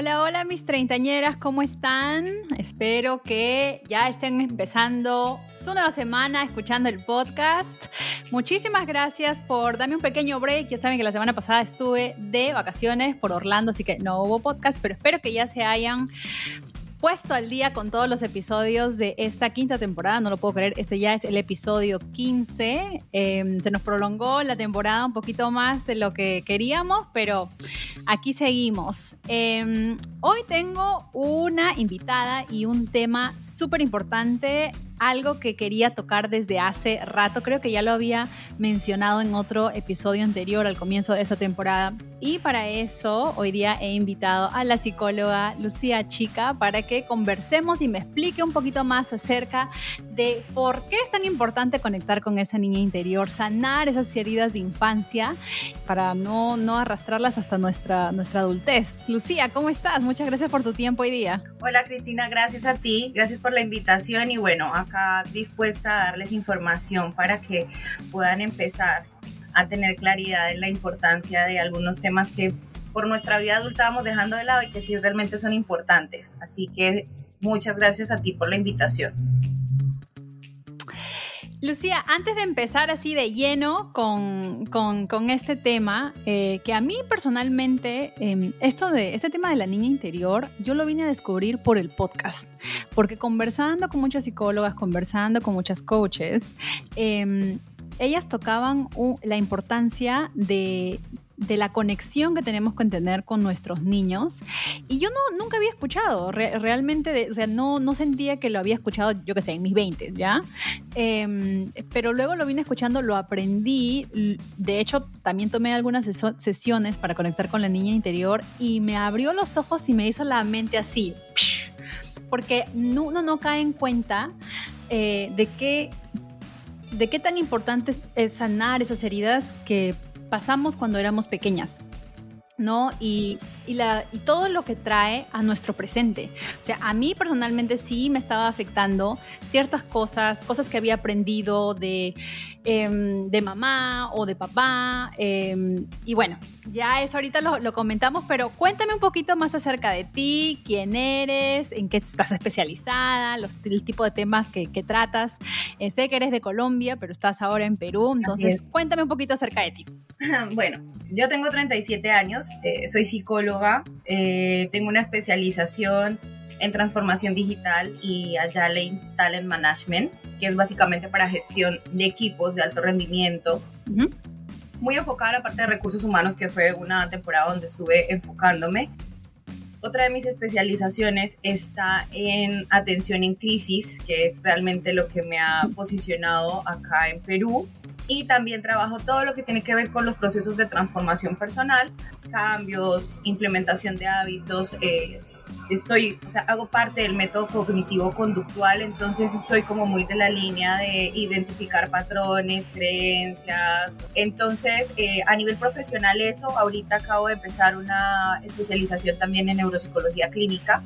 Hola, hola mis treintañeras, ¿cómo están? Espero que ya estén empezando su nueva semana escuchando el podcast. Muchísimas gracias por darme un pequeño break. Ya saben que la semana pasada estuve de vacaciones por Orlando, así que no hubo podcast, pero espero que ya se hayan puesto al día con todos los episodios de esta quinta temporada. No lo puedo creer, este ya es el episodio 15. Em, se nos prolongó la temporada un poquito más de lo que queríamos, pero aquí seguimos. Em, hoy tengo una invitada y un tema súper importante algo que quería tocar desde hace rato. Creo que ya lo había mencionado en otro episodio anterior al comienzo de esta temporada. Y para eso hoy día he invitado a la psicóloga Lucía Chica para que conversemos y me explique un poquito más acerca de por qué es tan importante conectar con esa niña interior, sanar esas heridas de infancia para no, no arrastrarlas hasta nuestra, nuestra adultez. Lucía, ¿cómo estás? Muchas gracias por tu tiempo hoy día. Hola Cristina, gracias a ti, gracias por la invitación y bueno, acá dispuesta a darles información para que puedan empezar a tener claridad en la importancia de algunos temas que por nuestra vida adulta vamos dejando de lado y que sí realmente son importantes. Así que muchas gracias a ti por la invitación. Lucía, antes de empezar así de lleno con, este tema, eh, que a mí personalmente, em, esto de este tema de la niña interior, yo lo vine a descubrir por el podcast, porque conversando con muchas psicólogas, conversando con muchas coaches, em, ellas tocaban la importancia de de la conexión que tenemos que tener con nuestros niños. Y yo no, nunca había escuchado, realmente, o sea, no, no sentía que lo había escuchado, yo qué sé, en mis 20, ¿ya? Em, pero luego lo vine escuchando, lo aprendí. De hecho, también tomé algunas sesiones para conectar con la niña interior y me abrió los ojos y me hizo la mente así. Porque uno no cae en cuenta eh, de qué de qué tan importante es sanar esas heridas que pasamos cuando éramos pequeñas. ¿No? Y, la, y todo lo que trae a nuestro presente. O sea, a mí personalmente sí me estaba afectando ciertas cosas, cosas que había aprendido de, em, de mamá o de papá. Em, y bueno, ya eso ahorita lo, comentamos, pero cuéntame un poquito más acerca de ti, quién eres, en qué estás especializada, los, el tipo de temas que, tratas. Eh, sé que eres de Colombia, pero estás ahora en Perú, entonces cuéntame un poquito acerca de ti. Bueno, yo tengo 37 años, eh, soy psicóloga, eh, tengo una especialización en transformación digital y Agile Talent Management, que es básicamente para gestión de equipos de alto rendimiento. Muy enfocada a la parte de recursos humanos, que fue una temporada donde estuve enfocándome. Otra de mis especializaciones está en atención en crisis, que es realmente lo que me ha posicionado acá en Perú y también trabajo todo lo que tiene que ver con los procesos de transformación personal, cambios, implementación de hábitos. Eh, estoy, o sea, hago parte del método cognitivo conductual, entonces estoy como muy de la línea de identificar patrones, creencias. Entonces, eh, a nivel profesional eso, ahorita acabo de empezar una especialización también en neuropsicología clínica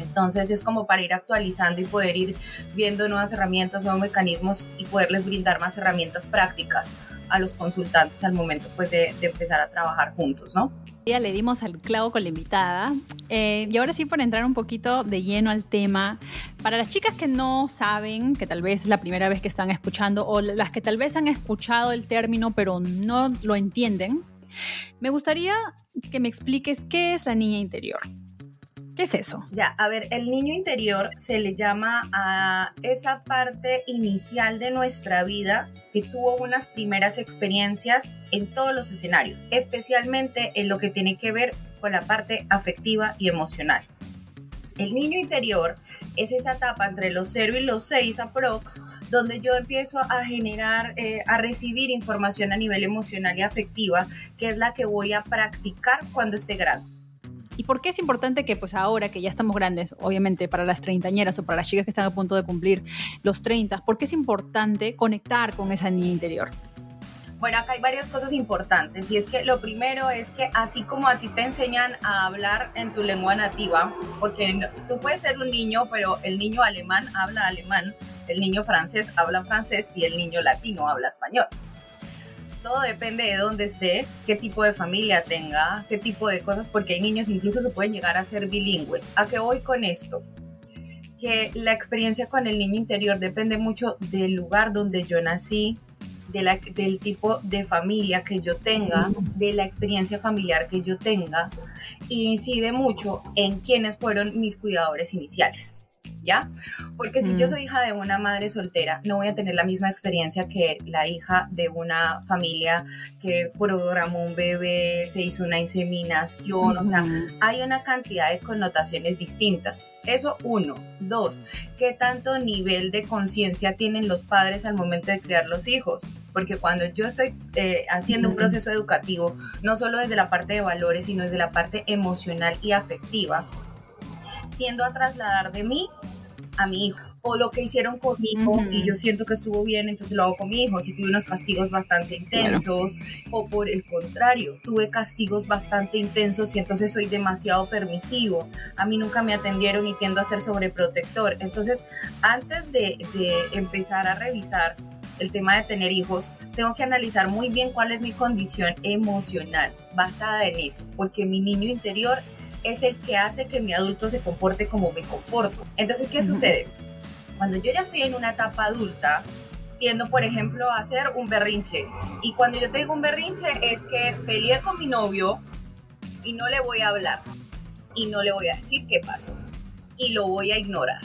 entonces es como para ir actualizando y poder ir viendo nuevas herramientas, nuevos mecanismos y poderles brindar más herramientas prácticas a los consultantes al momento pues de, empezar a trabajar juntos, ¿no? Ya le dimos al clavo con la invitada. Eh, y ahora sí, por entrar un poquito de lleno al tema, para las chicas que no saben, que tal vez es la primera vez que están escuchando, o las que tal vez han escuchado el término pero no lo entienden, me gustaría que me expliques qué es la niña interior. ¿Qué es eso? Ya, a ver, el niño interior se le llama a esa parte inicial de nuestra vida que tuvo unas primeras experiencias en todos los escenarios, especialmente en lo que tiene que ver con la parte afectiva y emocional. El niño interior es esa etapa entre los 0 y los 6 aprox, donde yo empiezo a generar, eh, a recibir información a nivel emocional y afectiva, que es la que voy a practicar cuando esté grande. ¿Y por qué es importante que pues ahora que ya estamos grandes, obviamente para las treintañeras o para las chicas que están a punto de cumplir los 30, por qué es importante conectar con esa niña interior? Bueno, acá hay varias cosas importantes y es que lo primero es que así como a ti te enseñan a hablar en tu lengua nativa, porque tú puedes ser un niño, pero el niño alemán habla alemán, el niño francés habla francés y el niño latino habla español. Todo depende de dónde esté, qué tipo de familia tenga, qué tipo de cosas, porque hay niños incluso que pueden llegar a ser bilingües. ¿A qué voy con esto? Que la experiencia con el niño interior depende mucho del lugar donde yo nací, del tipo de familia que yo tenga, de la experiencia familiar que yo tenga, e incide mucho en quiénes fueron mis cuidadores iniciales. ¿Ya? Porque si yo mm. soy hija de una madre soltera, no voy a tener la misma experiencia que la hija de una familia que programó un bebé, se hizo una inseminación, o sea, hay una cantidad de connotaciones distintas. Eso uno. Dos, ¿qué tanto nivel de conciencia tienen los padres al momento de criar los hijos? Porque cuando yo estoy eh, haciendo un proceso educativo, no solo desde la parte de valores, sino desde la parte emocional y afectiva, tiendo a trasladar de mí a mi hijo. O lo que hicieron conmigo y yo siento que estuvo bien, entonces lo hago con mi hijo. Si tuve unos castigos bastante intensos, o por el contrario, tuve castigos bastante intensos y entonces soy demasiado permisivo. A mí nunca me atendieron y tiendo a ser sobreprotector. Entonces, antes de, de empezar a revisar el tema de tener hijos, tengo que analizar muy bien cuál es mi condición emocional basada en eso, porque mi niño interior es el que hace que mi adulto se comporte como me comporto. Entonces, ¿qué sucede? Cuando yo ya estoy en una etapa adulta, tiendo, por ejemplo, a hacer un berrinche. Y cuando yo tengo un berrinche es que peleé con mi novio y no le voy a hablar. Y no le voy a decir qué pasó. Y lo voy a ignorar.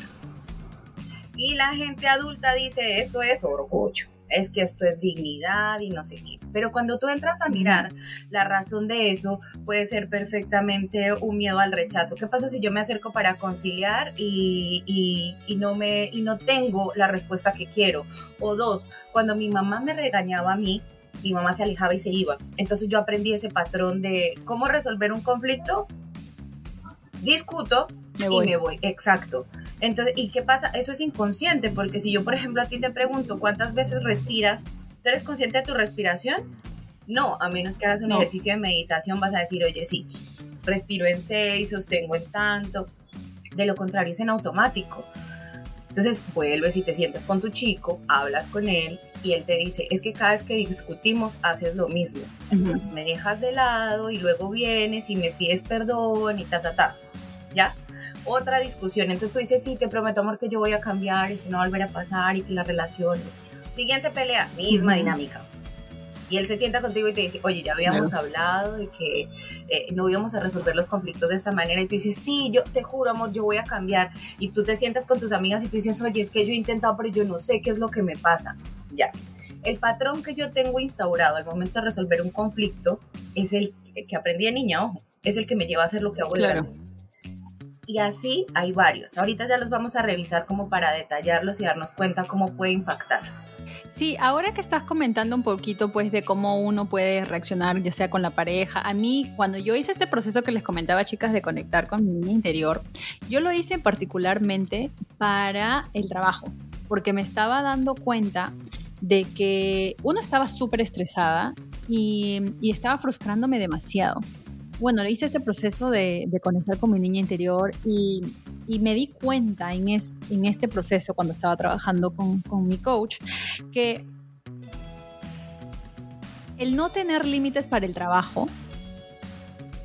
Y la gente adulta dice, esto es orgullo es que esto es dignidad y no sé qué. Pero cuando tú entras a mirar la razón de eso, puede ser perfectamente un miedo al rechazo. ¿Qué pasa si yo me acerco para conciliar y, no, me, y no tengo la respuesta que quiero? O dos, cuando mi mamá me regañaba a mí, mi mamá se alejaba y se iba. Entonces yo aprendí ese patrón de cómo resolver un conflicto. Discuto, y me voy, exacto. Entonces, ¿y qué pasa? Eso es inconsciente, porque si yo, por ejemplo, a ti te pregunto cuántas veces respiras, ¿tú eres consciente de tu respiración? No, a menos que hagas un ejercicio de meditación vas a decir, oye, sí, respiro en seis, sostengo en tanto. De lo contrario, es en automático. Entonces vuelves y te sientas con tu chico, hablas con él y él te dice, es que cada vez que discutimos haces lo mismo. Entonces me dejas de lado y luego vienes y me pides perdón y ta, ta, ta. ¿Ya? Otra discusión. Entonces tú dices, sí, te prometo, amor, que yo voy a cambiar y si no va a volver a pasar y que la relación. Siguiente pelea, misma dinámica. Y él se sienta contigo y te dice, oye, ya habíamos hablado de que eh, no íbamos a resolver los conflictos de esta manera. Y tú dices, sí, yo te juro, amor, yo voy a cambiar. Y tú te sientas con tus amigas y tú dices, oye, es que yo he intentado, pero yo no sé qué es lo que me pasa. Ya. El patrón que yo tengo instaurado al momento de resolver un conflicto es el que aprendí de niña, ojo, es el que me lleva a hacer lo que hago claro y así hay varios. Ahorita ya los vamos a revisar como para detallarlos y darnos cuenta cómo puede impactar. Sí, ahora que estás comentando un poquito pues de cómo uno puede reaccionar ya sea con la pareja, a mí cuando yo hice este proceso que les comentaba chicas de conectar con mi interior, yo lo hice particularmente para el trabajo, porque me estaba dando cuenta de que uno estaba súper estresada y, y estaba frustrándome demasiado bueno, hice este proceso de, conectar con mi niña interior y, me di cuenta en, este proceso, cuando estaba trabajando con, con mi coach, que el no tener límites para el trabajo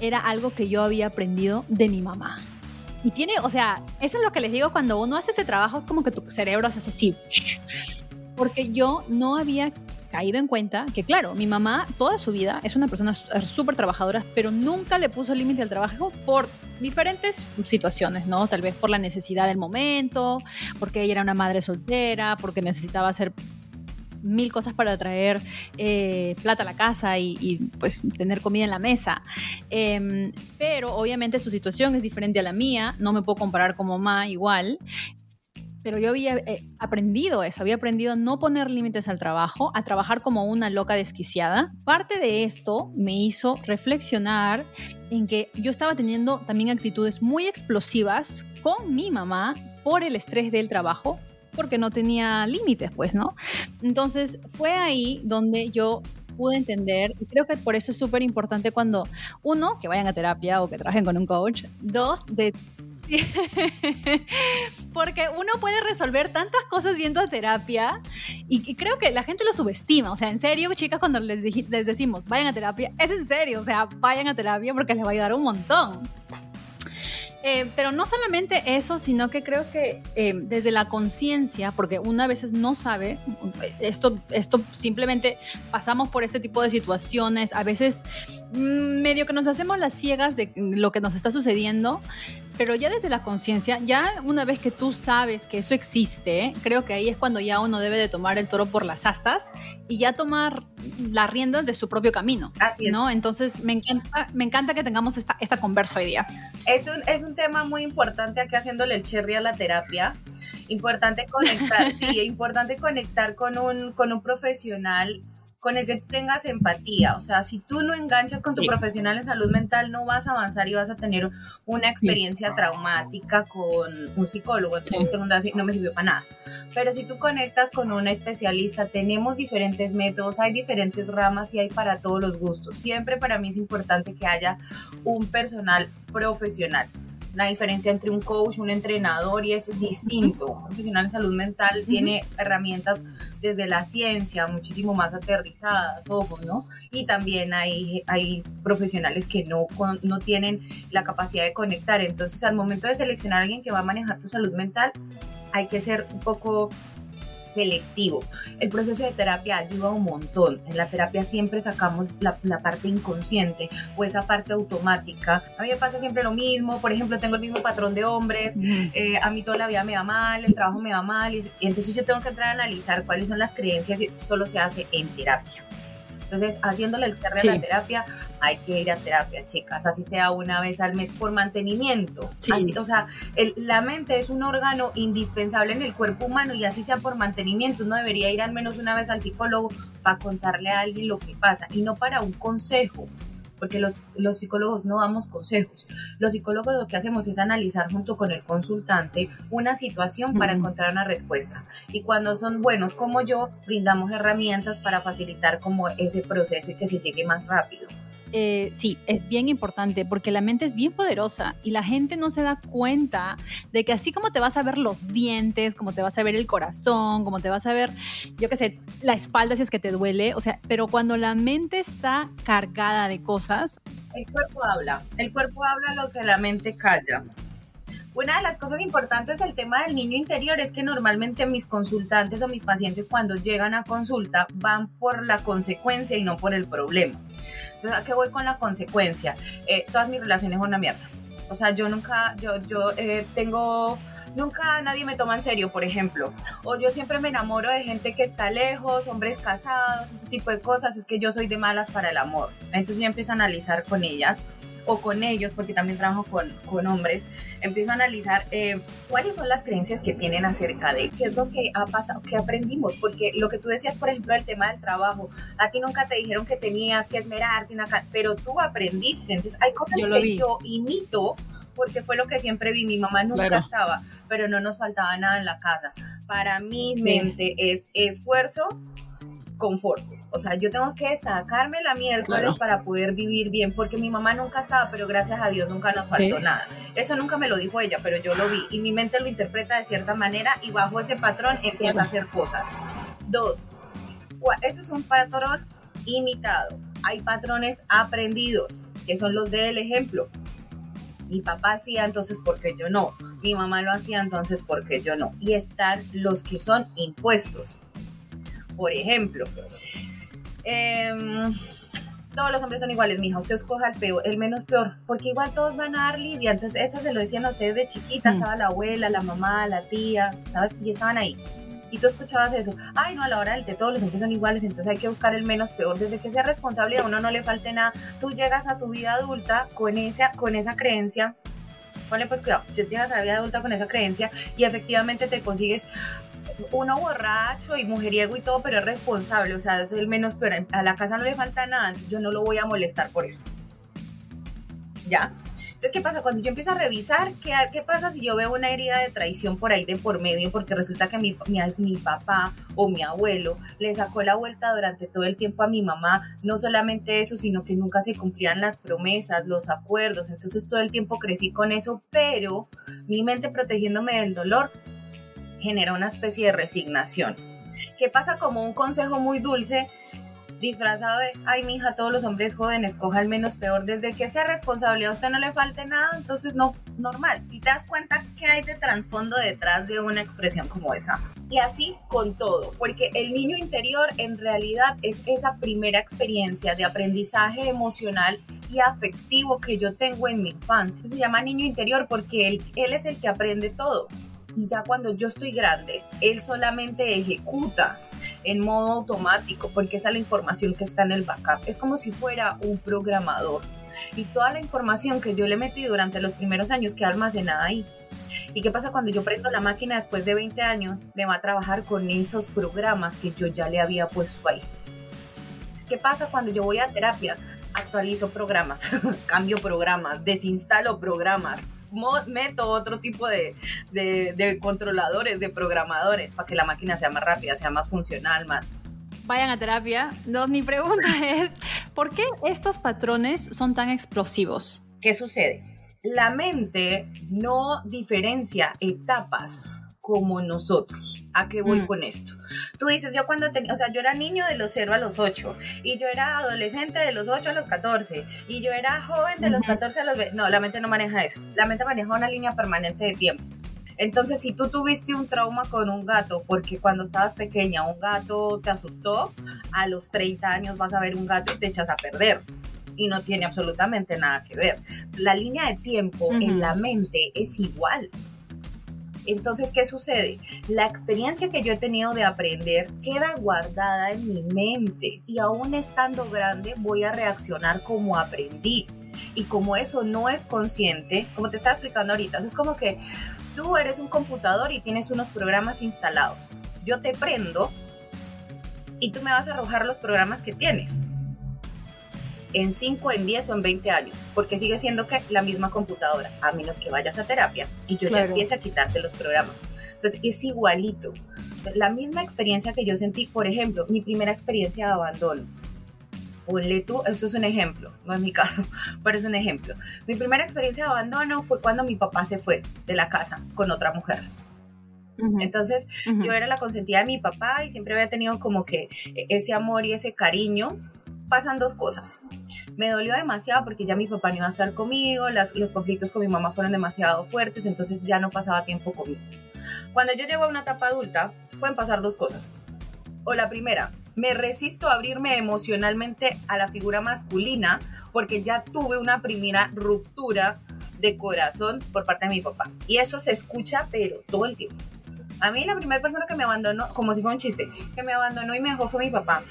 era algo que yo había aprendido de mi mamá. Y tiene, o sea, eso es lo que les digo cuando uno hace ese trabajo, es como que tu cerebro hace así. Porque yo no había caído en cuenta que, claro, mi mamá toda su vida es una persona súper trabajadora, pero nunca le puso límite al trabajo por diferentes situaciones, ¿no? Tal vez por la necesidad del momento, porque ella era una madre soltera, porque necesitaba hacer mil cosas para traer eh, plata a la casa y, pues tener comida en la mesa. Em, pero obviamente su situación es diferente a la mía, no me puedo comparar como mamá igual pero yo había eh, aprendido eso, había aprendido a no poner límites al trabajo, a trabajar como una loca desquiciada. Parte de esto me hizo reflexionar en que yo estaba teniendo también actitudes muy explosivas con mi mamá por el estrés del trabajo, porque no tenía límites, pues, ¿no? Entonces fue ahí donde yo pude entender, y creo que por eso es súper importante cuando, uno, que vayan a terapia o que trabajen con un coach, dos, de Porque uno puede resolver tantas cosas yendo a terapia y, creo que la gente lo subestima. O sea, en serio, chicas, cuando les, les decimos vayan a terapia, es en serio. O sea, vayan a terapia porque les va a ayudar un montón. Eh, pero no solamente eso, sino que creo que eh, desde la conciencia, porque una a veces no sabe, esto, esto simplemente pasamos por este tipo de situaciones, a veces mm, medio que nos hacemos las ciegas de lo que nos está sucediendo, pero ya desde la conciencia, ya una vez que tú sabes que eso existe, creo que ahí es cuando ya uno debe de tomar el toro por las astas y ya tomar las riendas de su propio camino. Así es. ¿no? Entonces, me encanta, me encanta que tengamos esta, esta conversa hoy día. Es un, es un tema muy importante aquí haciéndole el cherry a la terapia. Importante conectar, sí, importante conectar con un, con un profesional con el que tengas empatía. O sea, si tú no enganchas con tu profesional en salud mental, no vas a avanzar y vas a tener una experiencia traumática con un psicólogo. Entonces, todo el mundo no me sirvió para nada. Pero si tú conectas con una especialista, tenemos diferentes métodos, hay diferentes ramas y hay para todos los gustos. Siempre para mí es importante que haya un personal profesional la diferencia entre un coach, un entrenador y eso es distinto. Un profesional en salud mental tiene herramientas desde la ciencia muchísimo más aterrizadas, ojo, ¿no? Y también hay, hay profesionales que no, no tienen la capacidad de conectar. Entonces, al momento de seleccionar a alguien que va a manejar tu salud mental, hay que ser un poco selectivo. El proceso de terapia ayuda un montón. En la terapia siempre sacamos la, parte inconsciente o esa parte automática. A mí me pasa siempre lo mismo. Por ejemplo, tengo el mismo patrón de hombres. Eh, a mí toda la vida me va mal, el trabajo me va mal. y entonces yo tengo que entrar a analizar cuáles son las creencias y solo se hace en terapia. Entonces, haciéndole el cierre a la terapia, hay que ir a terapia, chicas, así sea una vez al mes por mantenimiento. Así, o sea, la mente es un órgano indispensable en el cuerpo humano y así sea por mantenimiento. Uno debería ir al menos una vez al psicólogo para contarle a alguien lo que pasa y no para un consejo porque los, los psicólogos no damos consejos. Los psicólogos lo que hacemos es analizar junto con el consultante una situación para encontrar una respuesta. Y cuando son buenos como yo, brindamos herramientas para facilitar como ese proceso y que se llegue más rápido. Eh, sí, es bien importante porque la mente es bien poderosa y la gente no se da cuenta de que así como te vas a ver los dientes, como te vas a ver el corazón, como te vas a ver, yo qué sé, la espalda si es que te duele, o sea, pero cuando la mente está cargada de cosas... El cuerpo habla, el cuerpo habla lo que la mente calla. Una de las cosas importantes del tema del niño interior es que normalmente mis consultantes o mis pacientes cuando llegan a consulta van por la consecuencia y no por el problema. Entonces, ¿a qué voy con la consecuencia? Eh, todas mis relaciones son una mierda. O sea, yo nunca, yo, yo eh, tengo nunca nadie me toma en serio, por ejemplo. O yo siempre me enamoro de gente que está lejos, hombres casados, ese tipo de cosas. Es que yo soy de malas para el amor. Entonces yo empiezo a analizar con ellas o con ellos, porque también trabajo con, con hombres, empiezo a analizar eh, cuáles son las creencias que tienen acerca de qué es lo que ha pasado, qué aprendimos. Porque lo que tú decías, por ejemplo, el tema del trabajo, a ti nunca te dijeron que tenías que esmerarte, pero tú aprendiste. Entonces hay cosas que yo imito porque fue lo que siempre vi. Mi mamá nunca estaba, pero no nos faltaba nada en la casa. Para mi mente es esfuerzo, confort. O sea, yo tengo que sacarme la miércoles para poder vivir bien, porque mi mamá nunca estaba, pero gracias a Dios nunca nos faltó nada. Eso nunca me lo dijo ella, pero yo lo vi y mi mente lo interpreta de cierta manera y bajo ese patrón empieza a hacer cosas. Dos, eso es un patrón imitado. Hay patrones aprendidos, que son los del ejemplo mi papá hacía, entonces ¿por qué yo no? Mi mamá lo hacía, entonces ¿por qué yo no? Y están los que son impuestos. Por ejemplo, em, todos los hombres son iguales, mija, usted escoja el peor, el menos peor, porque igual todos van a dar lidia, entonces eso se lo decían a ustedes de chiquita, mm. estaba la abuela, la mamá, la tía, ¿sabes? Y estaban ahí y tú escuchabas eso, ay no, a la hora del té todos los hombres son iguales, entonces hay que buscar el menos peor, desde que sea responsable a uno no le falte nada, tú llegas a tu vida adulta con esa, con esa creencia, ponle pues cuidado, yo llegas a la vida adulta con esa creencia y efectivamente te consigues uno borracho y mujeriego y todo, pero es responsable, o sea, es el menos peor, a la casa no le falta nada, yo no lo voy a molestar por eso. ¿ya? Entonces, ¿qué pasa? Cuando yo empiezo a revisar, ¿qué, ¿qué pasa si yo veo una herida de traición por ahí de por medio? Porque resulta que mi, mi, mi, papá o mi abuelo le sacó la vuelta durante todo el tiempo a mi mamá. No solamente eso, sino que nunca se cumplían las promesas, los acuerdos. Entonces, todo el tiempo crecí con eso, pero mi mente protegiéndome del dolor genera una especie de resignación. ¿Qué pasa como un consejo muy dulce? Disfrazado de, ay, mija, todos los hombres jóvenes, coja el menos peor, desde que sea responsable, a usted no le falte nada, entonces no, normal. Y te das cuenta que hay de trasfondo detrás de una expresión como esa. Y así con todo, porque el niño interior en realidad es esa primera experiencia de aprendizaje emocional y afectivo que yo tengo en mi infancia. Se llama niño interior porque él, él es el que aprende todo y ya cuando yo estoy grande, él solamente ejecuta en modo automático porque esa es la información que está en el backup. Es como si fuera un programador y toda la información que yo le metí durante los primeros años queda almacenada ahí. ¿Y qué pasa cuando yo prendo la máquina después de 20 años? Me va a trabajar con esos programas que yo ya le había puesto ahí. ¿Qué pasa cuando yo voy a terapia? Actualizo programas, cambio programas, desinstalo programas, meto otro tipo de, de, controladores, de programadores, para que la máquina sea más rápida, sea más funcional, más vayan a terapia. No, mi pregunta es, ¿por qué estos patrones son tan explosivos? ¿Qué sucede? La mente no diferencia etapas como nosotros. ¿A qué voy mm. con esto? Tú dices, yo cuando tenía, o sea, yo era niño de los 0 a los 8 y yo era adolescente de los 8 a los 14 y yo era joven de los 14 a los 20. No, la mente no maneja eso. La mente maneja una línea permanente de tiempo. Entonces, si tú tuviste un trauma con un gato, porque cuando estabas pequeña un gato te asustó, a los 30 años vas a ver un gato y te echas a perder y no tiene absolutamente nada que ver. La línea de tiempo en la mente es igual. Entonces, ¿qué sucede? La experiencia que yo he tenido de aprender queda guardada en mi mente y aún estando grande voy a reaccionar como aprendí. Y como eso no es consciente, como te estaba explicando ahorita, es como que tú eres un computador y tienes unos programas instalados. Yo te prendo y tú me vas a arrojar los programas que tienes en 5, en 10 o en 20 años, porque sigue siendo que la misma computadora, a menos que vayas a terapia y yo ya empiece a quitarte los programas. Entonces es igualito. La misma experiencia que yo sentí, por ejemplo, mi primera experiencia de abandono. Ponle tú, esto es un ejemplo, no es mi caso, pero es un ejemplo. Mi primera experiencia de abandono fue cuando mi papá se fue de la casa con otra mujer. Entonces, yo era la consentida de mi papá y siempre había tenido como que ese amor y ese cariño pasan dos cosas. Me dolió demasiado porque ya mi papá no iba a estar conmigo, los conflictos con mi mamá fueron demasiado fuertes, entonces ya no pasaba tiempo conmigo. Cuando yo llego a una etapa adulta, pueden pasar dos cosas. O la primera, me resisto a abrirme emocionalmente a la figura masculina porque ya tuve una primera ruptura de corazón por parte de mi papá. Y eso se escucha, pero todo el tiempo. A mí la primera persona que me abandonó, como si fuera un chiste, que me abandonó y me dejó fue mi papá.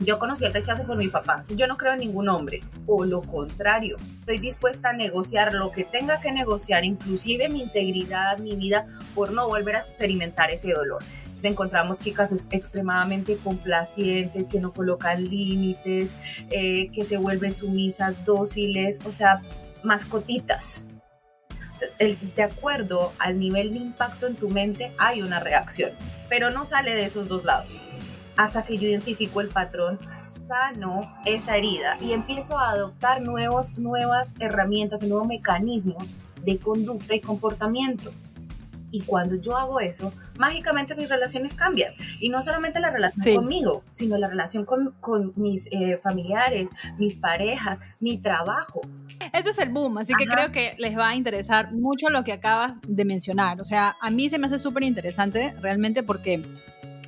Yo conocí el rechazo por mi papá. Yo no creo en ningún hombre. O lo contrario, estoy dispuesta a negociar lo que tenga que negociar, inclusive mi integridad, mi vida, por no volver a experimentar ese dolor. Entonces encontramos chicas extremadamente complacientes, que no colocan límites, eh, que se vuelven sumisas, dóciles, o sea, mascotitas. de acuerdo al nivel de impacto en tu mente, hay una reacción, pero no sale de esos dos lados hasta que yo identifico el patrón, sano esa herida y empiezo a adoptar nuevos, nuevas herramientas, nuevos mecanismos de conducta y comportamiento. Y cuando yo hago eso, mágicamente mis relaciones cambian. Y no solamente la relación conmigo, sino la relación con, con mis eh, familiares, mis parejas, mi trabajo. Este es el boom, así que creo que les va a interesar mucho lo que acabas de mencionar. O sea, a mí se me hace súper interesante realmente porque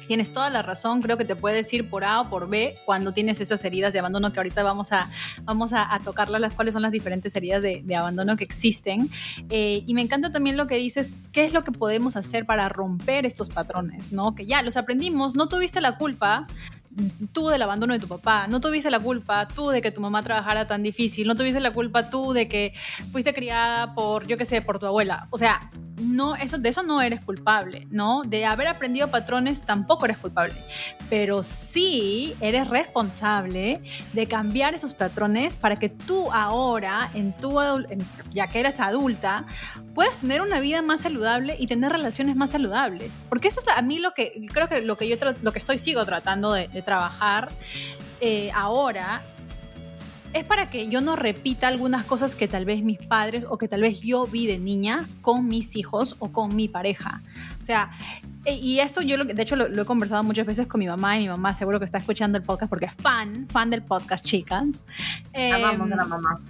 tienes toda la razón, creo que te puedes ir por A o por B cuando tienes esas heridas de abandono que ahorita vamos a, vamos a, tocarlas, las cuáles son las diferentes heridas de, abandono que existen. Eh, y me encanta también lo que dices, qué es lo que podemos hacer para romper estos patrones, ¿no? Que ya los aprendimos, no tuviste la culpa, tú del abandono de tu papá, no tuviste la culpa tú de que tu mamá trabajara tan difícil, no tuviste la culpa tú de que fuiste criada por, yo qué sé, por tu abuela. O sea, no, eso, de eso no eres culpable, ¿no? De haber aprendido patrones tampoco eres culpable, pero sí eres responsable de cambiar esos patrones para que tú ahora, en tu, ya que eres adulta, puedas tener una vida más saludable y tener relaciones más saludables. Porque eso es a mí lo que creo que lo que yo lo que estoy sigo tratando de, trabajar eh, ahora es para que yo no repita algunas cosas que tal vez mis padres o que tal vez yo vi de niña con mis hijos o con mi pareja. O sea, e, y esto yo, lo, de hecho, lo, he conversado muchas veces con mi mamá y mi mamá seguro que está escuchando el podcast porque es fan, fan del podcast, chicas. Amamos a la em, mamá.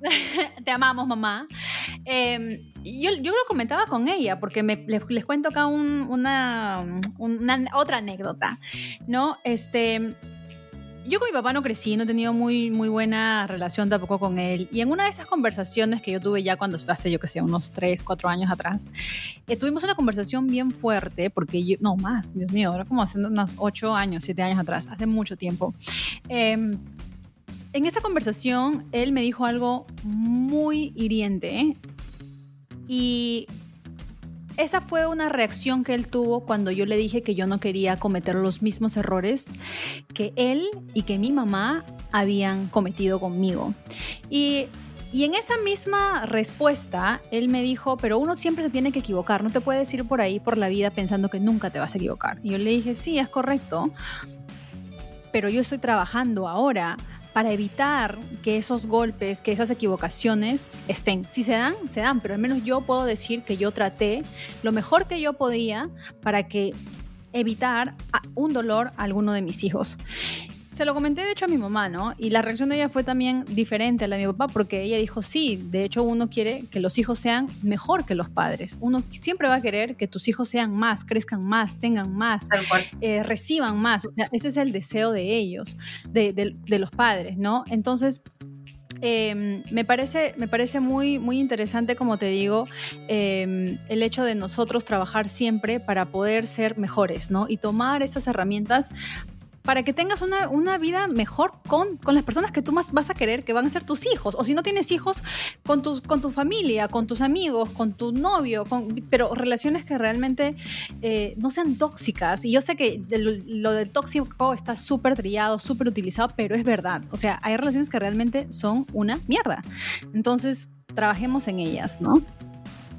te amamos, mamá. Em, yo, yo, lo comentaba con ella, porque me, les, cuento acá una, una, otra anécdota, ¿no? Este, yo con mi papá no crecí, no he tenido muy, muy buena relación tampoco con él. Y en una de esas conversaciones que yo tuve ya cuando hace, yo que sé, unos 3, 4 años atrás, eh, tuvimos una conversación bien fuerte, porque yo, no más, Dios mío, era como hace unos 8 años, 7 años atrás, hace mucho tiempo. Em, en esa conversación, él me dijo algo muy hiriente. Y esa fue una reacción que él tuvo cuando yo le dije que yo no quería cometer los mismos errores que él y que mi mamá habían cometido conmigo. Y, en esa misma respuesta, él me dijo, pero uno siempre se tiene que equivocar, no te puedes ir por ahí por la vida pensando que nunca te vas a equivocar. Y yo le dije, sí, es correcto, pero yo estoy trabajando ahora para evitar que esos golpes, que esas equivocaciones estén. Si se dan, se dan, pero al menos yo puedo decir que yo traté lo mejor que yo podía para que evitar un dolor a alguno de mis hijos. Se lo comenté de hecho a mi mamá, ¿no? Y la reacción de ella fue también diferente a la de mi papá porque ella dijo, sí, de hecho uno quiere que los hijos sean mejor que los padres. Uno siempre va a querer que tus hijos sean más, crezcan más, tengan más, eh, reciban más. O sea, ese es el deseo de ellos, de, los padres, ¿no? Entonces... Em, me, parece, me parece muy, muy interesante, como te digo, em, el hecho de nosotros trabajar siempre para poder ser mejores, ¿no? Y tomar esas herramientas para que tengas una, una vida mejor con, con, las personas que tú más vas a querer, que van a ser tus hijos. O si no tienes hijos, con tu, con tu familia, con tus amigos, con tu novio, con, pero relaciones que realmente eh, no sean tóxicas. Y yo sé que lo de tóxico está súper trillado, súper utilizado, pero es verdad. O sea, hay relaciones que realmente son una mierda. Entonces, trabajemos en ellas, ¿no?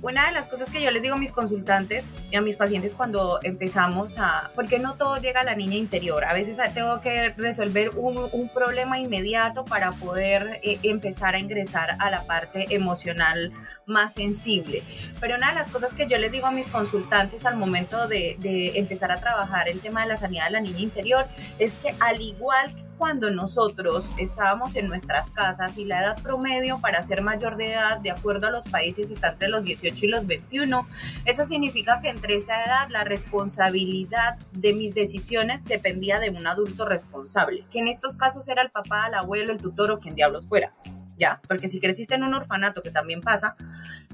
Una de las cosas que yo les digo a mis consultantes y a mis pacientes cuando empezamos a, porque no todo llega a la niña interior, a veces tengo que resolver un, problema inmediato para poder eh, empezar a ingresar a la parte emocional más sensible. Pero una de las cosas que yo les digo a mis consultantes al momento de, de empezar a trabajar el tema de la sanidad de la niña interior es que al igual que cuando nosotros estábamos en nuestras casas y la edad promedio para ser mayor de edad, de acuerdo a los países, está entre los 18 y los 21. Eso significa que entre esa edad la responsabilidad de mis decisiones dependía de un adulto responsable, que en estos casos era el papá, el abuelo, el tutor o quien diablos fuera. Ya, porque si creciste en un orfanato, que también pasa,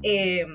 eh,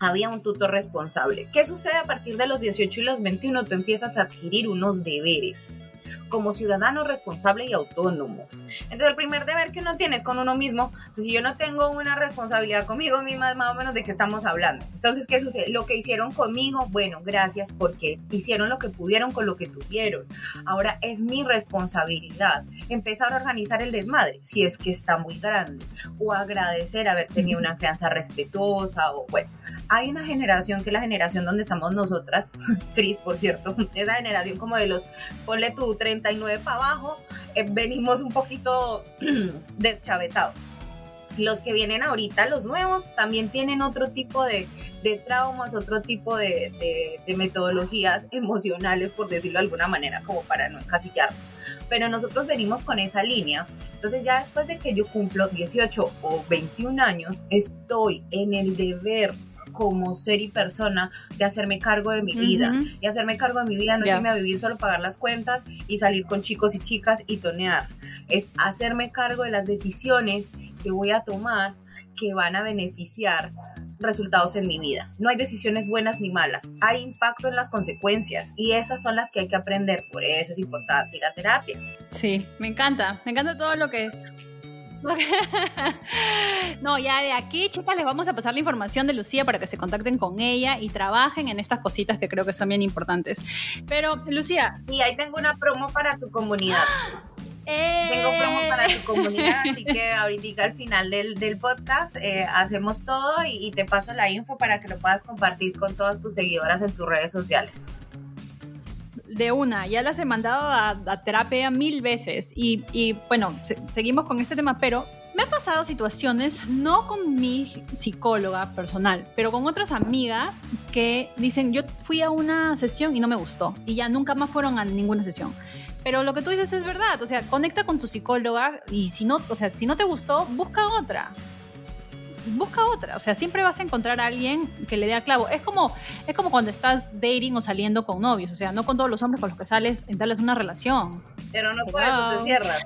había un tutor responsable. ¿Qué sucede a partir de los 18 y los 21? Tú empiezas a adquirir unos deberes como ciudadano responsable y autónomo. Entonces, el primer deber que uno tiene es con uno mismo. Entonces, si yo no tengo una responsabilidad conmigo misma, más o menos de qué estamos hablando. Entonces, ¿qué sucede? Lo que hicieron conmigo, bueno, gracias porque hicieron lo que pudieron con lo que tuvieron. Ahora es mi responsabilidad empezar a organizar el desmadre, si es que está muy grande, o agradecer haber tenido una crianza respetuosa, o bueno, hay una generación que es la generación donde estamos nosotras, Cris, por cierto, es la generación como de los, ponle tu 39 para abajo, eh, venimos un poquito deschavetados. Los que vienen ahorita, los nuevos, también tienen otro tipo de, de traumas, otro tipo de, de, metodologías emocionales, por decirlo de alguna manera, como para no encasillarnos. Pero nosotros venimos con esa línea. Entonces ya después de que yo cumplo 18 o 21 años, estoy en el deber como ser y persona de hacerme cargo de mi vida. Y hacerme cargo de mi vida no es irme a vivir solo pagar las cuentas y salir con chicos y chicas y tonear. Es hacerme cargo de las decisiones que voy a tomar que van a beneficiar resultados en mi vida. No hay decisiones buenas ni malas. Hay impacto en las consecuencias y esas son las que hay que aprender. Por eso es importante ir a terapia. Sí, me encanta. Me encanta todo lo que No, ya de aquí, chicas, les vamos a pasar la información de Lucía para que se contacten con ella y trabajen en estas cositas que creo que son bien importantes. Pero, Lucía. Sí, ahí tengo una promo para tu comunidad. Tengo promo para tu eh. comunidad, así que ahorita al final del, podcast eh, hacemos todo y, te paso la info para que lo puedas compartir con todas tus seguidoras en tus redes sociales de una, ya las he mandado a, terapia mil veces y, bueno, seguimos con este tema, pero me han pasado situaciones, no con mi psicóloga personal, pero con otras amigas que dicen, yo fui a una sesión y no me gustó y ya nunca más fueron a ninguna sesión. Pero lo que tú dices es verdad, o sea, conecta con tu psicóloga y si no, o sea, si no te gustó, busca otra. Busca otra, o sea, siempre vas a encontrar a alguien que le dé al clavo. Es como, es como cuando estás dating o saliendo con novios, o sea, no con todos los hombres con los que sales, entablas una relación. Pero no por eso te cierras.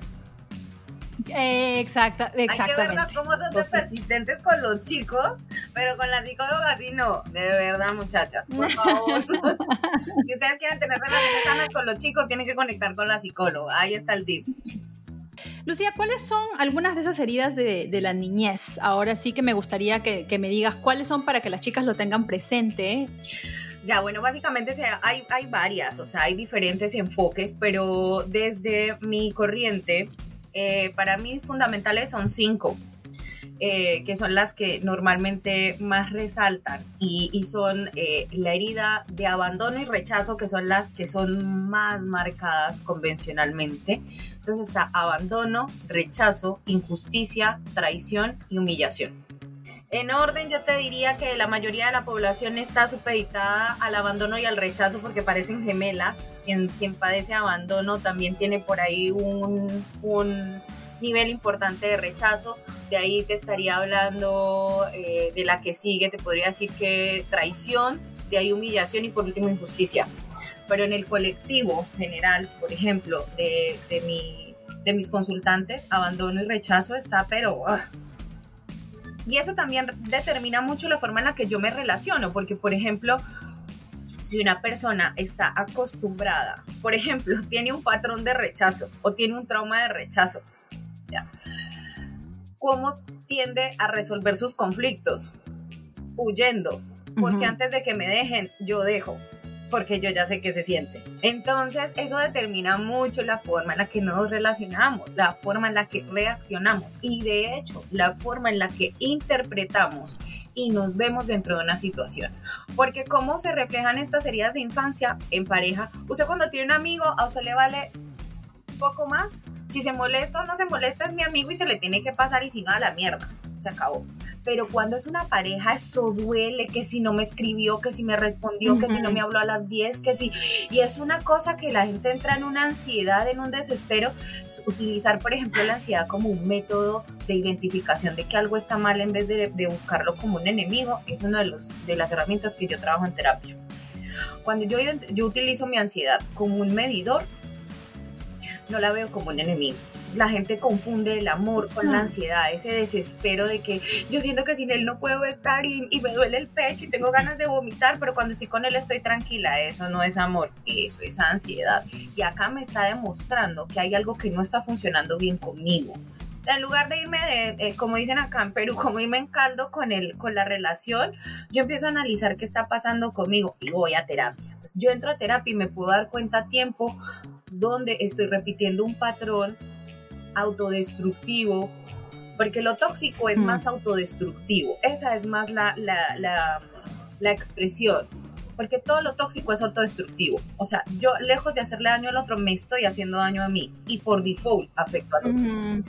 Eh, exacta, exactamente. Hay que verlas cómo son de persistentes con los chicos, pero con la psicóloga sí no. De verdad, muchachas, por favor. si ustedes quieren tener relaciones sanas con los chicos, tienen que conectar con la psicóloga. Ahí está el tip. Lucía, ¿cuáles son algunas de esas heridas de, la niñez? Ahora sí que me gustaría que, me digas cuáles son para que las chicas lo tengan presente. Ya, bueno, básicamente hay, hay varias, o sea, hay diferentes enfoques, pero desde mi corriente, eh, para mí fundamentales son cinco. Eh, que son las que normalmente más resaltan y, son eh, la herida de abandono y rechazo, que son las que son más marcadas convencionalmente. Entonces está abandono, rechazo, injusticia, traición y humillación. En orden, yo te diría que la mayoría de la población está supeditada al abandono y al rechazo porque parecen gemelas. Quien, padece abandono también tiene por ahí un nivel importante de rechazo. De ahí te estaría hablando eh, de la que sigue, te podría decir que traición, de ahí humillación y por último injusticia. Pero en el colectivo general, por ejemplo, de, de, mi, de mis consultantes, abandono y rechazo está, pero... Ah, y eso también determina mucho la forma en la que yo me relaciono, porque por ejemplo, si una persona está acostumbrada, por ejemplo, tiene un patrón de rechazo o tiene un trauma de rechazo, ¿cómo tiende a resolver sus conflictos? Huyendo, porque antes de que me dejen, yo dejo porque yo ya sé que se siente. Entonces, eso determina mucho la forma en la que nos relacionamos, la forma en la que reaccionamos y de hecho, la forma en la que interpretamos y nos vemos dentro de una situación. Porque cómo se reflejan estas heridas de infancia en pareja. Usted cuando tiene un amigo, a usted le vale poco más. Si se molesta o no se molesta es mi amigo y se le tiene que pasar y si no a la mierda. Se acabó pero cuando es una pareja eso duele, que si no me escribió, que si me respondió, que si no me habló a las 10, que si... Y es una cosa que la gente entra en una ansiedad, en un desespero. Utilizar, por ejemplo, la ansiedad como un método de identificación de que algo está mal en vez de, buscarlo como un enemigo, es una de, los, de las herramientas que yo trabajo en terapia. Cuando yo, yo utilizo mi ansiedad como un medidor, no la veo como un enemigo la gente confunde el amor con la ansiedad, ese desespero de que yo siento que sin él no puedo estar y, me duele el pecho y tengo ganas de vomitar, pero cuando estoy con él estoy tranquila, eso no es amor, eso es ansiedad. Y acá me está demostrando que hay algo que no está funcionando bien conmigo. En lugar de irme de, como dicen acá en Perú, como irme en caldo con, el, con la relación, yo empiezo a analizar qué está pasando conmigo y voy a terapia. Yo entro a terapia y me puedo dar cuenta a tiempo donde estoy repitiendo un patrón autodestructivo, porque lo tóxico es más autodestructivo, esa es más la, la, la, la expresión porque todo lo tóxico es autodestructivo. O sea, yo lejos de hacerle daño al otro, me estoy haciendo daño a mí y por default afecto al otro.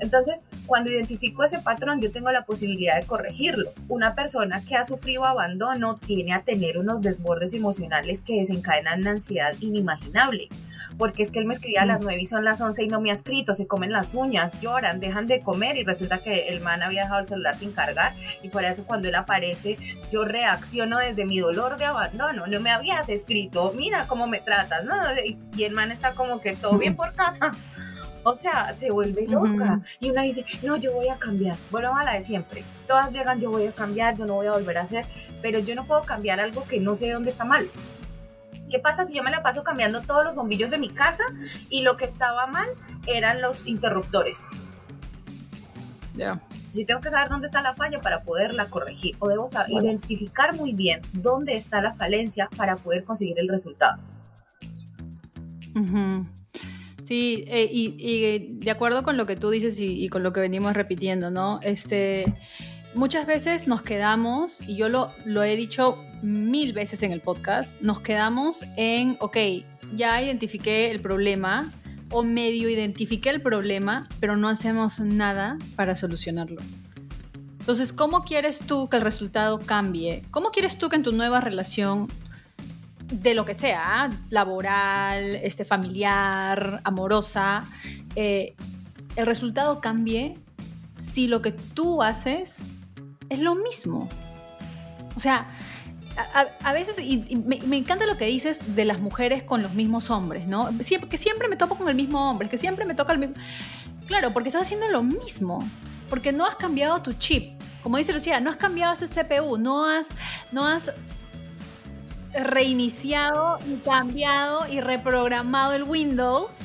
Entonces, cuando identifico ese patrón, yo tengo la posibilidad de corregirlo. Una persona que ha sufrido abandono tiene a tener unos desbordes emocionales que desencadenan una ansiedad inimaginable. Porque es que él me escribía a las 9 y son las 11 y no me ha escrito, se comen las uñas, lloran, dejan de comer y resulta que el man había dejado el celular sin cargar y por eso cuando él aparece yo reacciono desde mi dolor de abandono no, no, no me habías escrito, mira cómo me tratas, ¿no? Y el man está como que todo bien por casa. O sea, se vuelve loca. Y una dice, no, yo voy a cambiar. Bueno, a la de siempre. Todas llegan, yo voy a cambiar, yo no voy a volver a hacer. Pero yo no puedo cambiar algo que no sé dónde está mal. ¿Qué pasa si yo me la paso cambiando todos los bombillos de mi casa y lo que estaba mal eran los interruptores? Ya. Si tengo que saber dónde está la falla para poderla corregir o debo identificar muy bien dónde está la falencia para poder conseguir el resultado. Sí, eh, y, de acuerdo con lo que tú dices y, con lo que venimos repitiendo, ¿no? Este, muchas veces nos quedamos, y yo lo, he dicho mil veces en el podcast, nos quedamos en, ok, ya identifiqué el problema o medio identifiqué el problema, pero no hacemos nada para solucionarlo. Entonces, ¿cómo quieres tú que el resultado cambie? ¿Cómo quieres tú que en tu nueva relación de lo que sea, laboral, este, familiar, amorosa, eh, el resultado cambie si lo que tú haces es lo mismo. O sea, a, veces, y, me, encanta lo que dices de las mujeres con los mismos hombres, ¿no? que siempre me topo con el mismo hombre, que siempre me toca el mismo... Claro, porque estás haciendo lo mismo, porque no has cambiado tu chip. Como dice Lucía, no has cambiado ese CPU, no has, no has reiniciado y cambiado y reprogramado el Windows,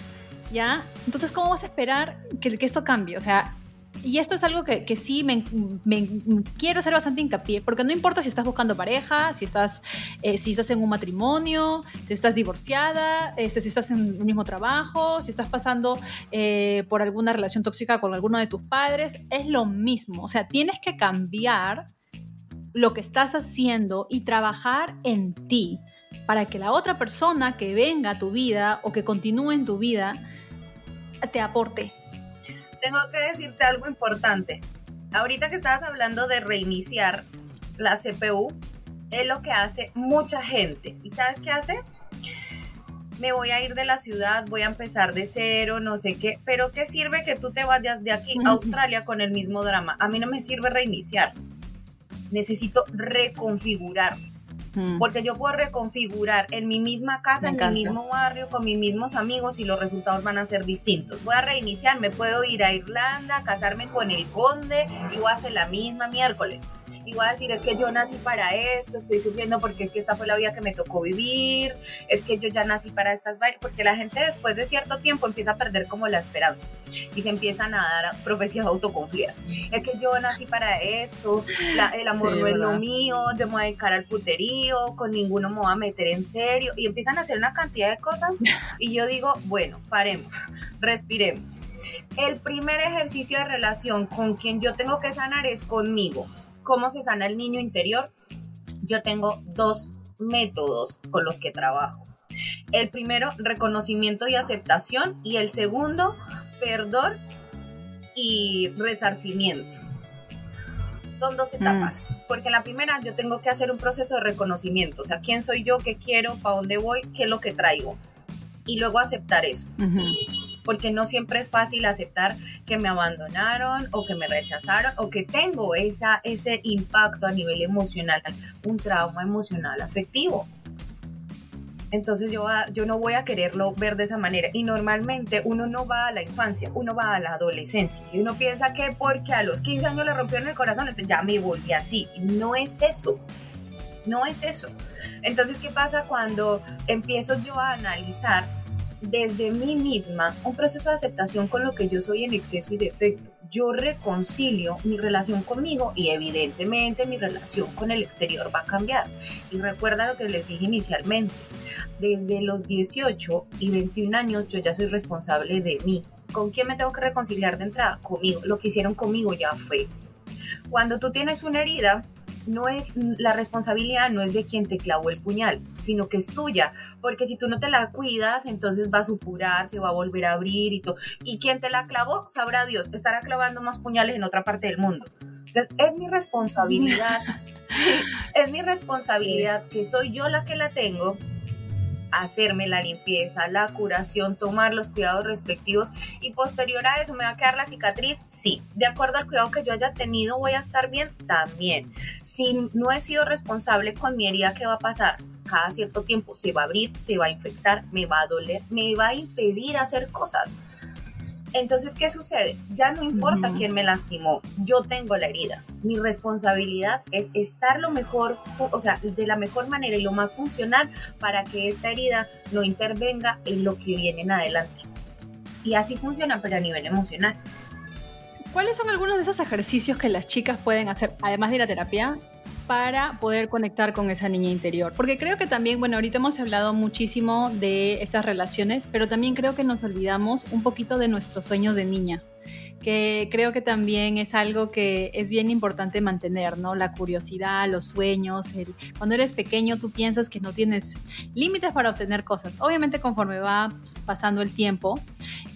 ¿ya? Entonces, ¿cómo vas a esperar que, que esto cambie? O sea, y esto es algo que, sí me, quiero hacer bastante hincapié, porque no importa si estás buscando pareja, si estás, eh, si estás en un matrimonio, si estás divorciada, este, si estás en el mismo trabajo, si estás pasando eh, por alguna relación tóxica con alguno de tus padres, es lo mismo. O sea, tienes que cambiar lo que estás haciendo y trabajar en ti para que la otra persona que venga a tu vida o que continúe en tu vida te aporte. Tengo que decirte algo importante. Ahorita que estabas hablando de reiniciar la CPU, es lo que hace mucha gente. ¿Y sabes qué hace? me voy a ir de la ciudad, voy a empezar de cero, no sé qué, pero ¿qué sirve que tú te vayas de aquí a Australia con el mismo drama? A mí no me sirve reiniciar necesito reconfigurar. Mm. Porque yo puedo reconfigurar en mi misma casa, en mi mismo barrio, con mis mismos amigos y los resultados van a ser distintos. Voy a reiniciar, me puedo ir a Irlanda, casarme con el conde y voy a hacer la misma miércoles y voy a decir, es que yo nací para esto, estoy sufriendo porque es que esta fue la vida que me tocó vivir, es que yo ya nací para estas vainas, porque la gente después de cierto tiempo empieza a perder como la esperanza y se empiezan a dar profecías autoconfías. Es que yo nací para esto, el amor no es lo mío, yo me voy a dedicar al puterío, con ninguno me voy a meter en serio y empiezan a hacer una cantidad de cosas y yo digo, bueno, paremos, respiremos. El primer ejercicio de relación con quien yo tengo que sanar es conmigo ¿Cómo se sana el niño interior? Yo tengo dos métodos con los que trabajo. El primero, reconocimiento y aceptación, y el segundo, perdón y resarcimiento. Son dos etapas, mm. porque en la primera yo tengo que hacer un proceso de reconocimiento, o sea, quién soy yo, qué quiero, para dónde voy, qué es lo que traigo, y luego aceptar eso porque no siempre es fácil aceptar que me abandonaron o que me rechazaron o que tengo esa, ese impacto a nivel emocional, un trauma emocional afectivo. Entonces yo, yo no voy a quererlo ver de esa manera. Y normalmente uno no va a la infancia, uno va a la adolescencia. Y uno piensa que porque a los 15 años le rompieron el corazón, entonces ya me volví así. No es eso. No es eso. Entonces, ¿qué pasa cuando empiezo yo a analizar desde mí misma un proceso de aceptación con lo que yo soy en exceso y defecto. Yo reconcilio mi relación conmigo y evidentemente mi relación con el exterior va a cambiar. Y recuerda lo que les dije inicialmente, desde los 18 y 21 años yo ya soy responsable de mí. ¿Con quién me tengo que reconciliar de entrada? Conmigo. Lo que hicieron conmigo ya fue. Cuando tú tienes una herida, no es la responsabilidad no es de quien te clavó el puñal, sino que es tuya, porque si tú no te la cuidas, entonces va a supurar, se va a volver a abrir y todo. Y quien te la clavó, sabrá Dios, estará clavando más puñales en otra parte del mundo. Entonces, es mi responsabilidad, es mi responsabilidad que soy yo la que la tengo hacerme la limpieza, la curación, tomar los cuidados respectivos y posterior a eso me va a quedar la cicatriz, sí, de acuerdo al cuidado que yo haya tenido voy a estar bien también. Si no he sido responsable con mi herida, ¿qué va a pasar? Cada cierto tiempo se va a abrir, se va a infectar, me va a doler, me va a impedir hacer cosas. Entonces, ¿qué sucede? Ya no importa quién me lastimó, yo tengo la herida. Mi responsabilidad es estar lo mejor, o sea, de la mejor manera y lo más funcional para que esta herida no intervenga en lo que viene en adelante. Y así funciona, pero a nivel emocional. ¿Cuáles son algunos de esos ejercicios que las chicas pueden hacer, además de la terapia, para poder conectar con esa niña interior. Porque creo que también, bueno, ahorita hemos hablado muchísimo de esas relaciones, pero también creo que nos olvidamos un poquito de nuestros sueños de niña que creo que también es algo que es bien importante mantener, ¿no? La curiosidad, los sueños. cuando eres pequeño tú piensas que no tienes límites para obtener cosas. Obviamente conforme va pasando el tiempo,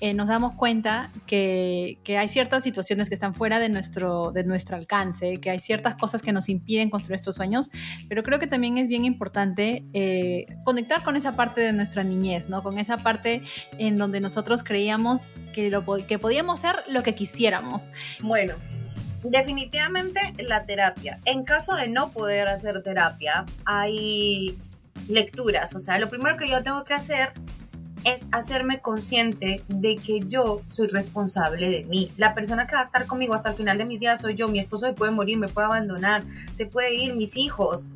eh, nos damos cuenta que, que, hay ciertas situaciones que están fuera de nuestro, de nuestro alcance, que hay ciertas cosas que nos impiden construir estos sueños, pero creo que también es bien importante eh, conectar con esa parte de nuestra niñez, ¿no? Con esa parte en donde nosotros creíamos que, lo, que podíamos ser lo que quisiéramos. Bueno, definitivamente la terapia. En caso de no poder hacer terapia, hay lecturas. O sea, lo primero que yo tengo que hacer es hacerme consciente de que yo soy responsable de mí. La persona que va a estar conmigo hasta el final de mis días soy yo. Mi esposo se puede morir, me puede abandonar, se puede ir, mis hijos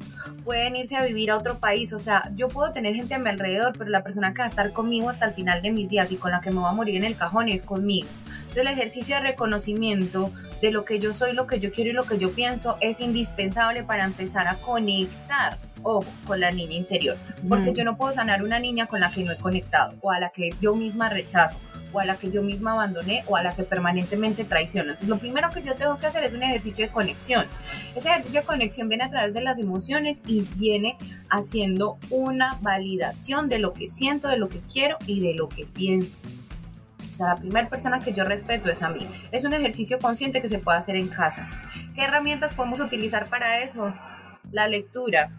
pueden irse a vivir a otro país. O sea, yo puedo tener gente a mi alrededor, pero la persona que va a estar conmigo hasta el final de mis días y con la que me va a morir en el cajón es conmigo. Entonces el ejercicio de reconocimiento de lo que yo soy, lo que yo quiero y lo que yo pienso es indispensable para empezar a conectar ojo, con la niña interior, porque yo no puedo sanar una niña con la que no he conectado, o a la que yo misma rechazo, o a la que yo misma abandoné, o a la que permanentemente traiciono. Entonces, lo primero que yo tengo que hacer es un ejercicio de conexión. Ese ejercicio de conexión viene a través de las emociones y viene haciendo una validación de lo que siento, de lo que quiero y de lo que pienso. O sea, la primera persona que yo respeto es a mí. Es un ejercicio consciente que se puede hacer en casa. ¿Qué herramientas podemos utilizar para eso? La lectura,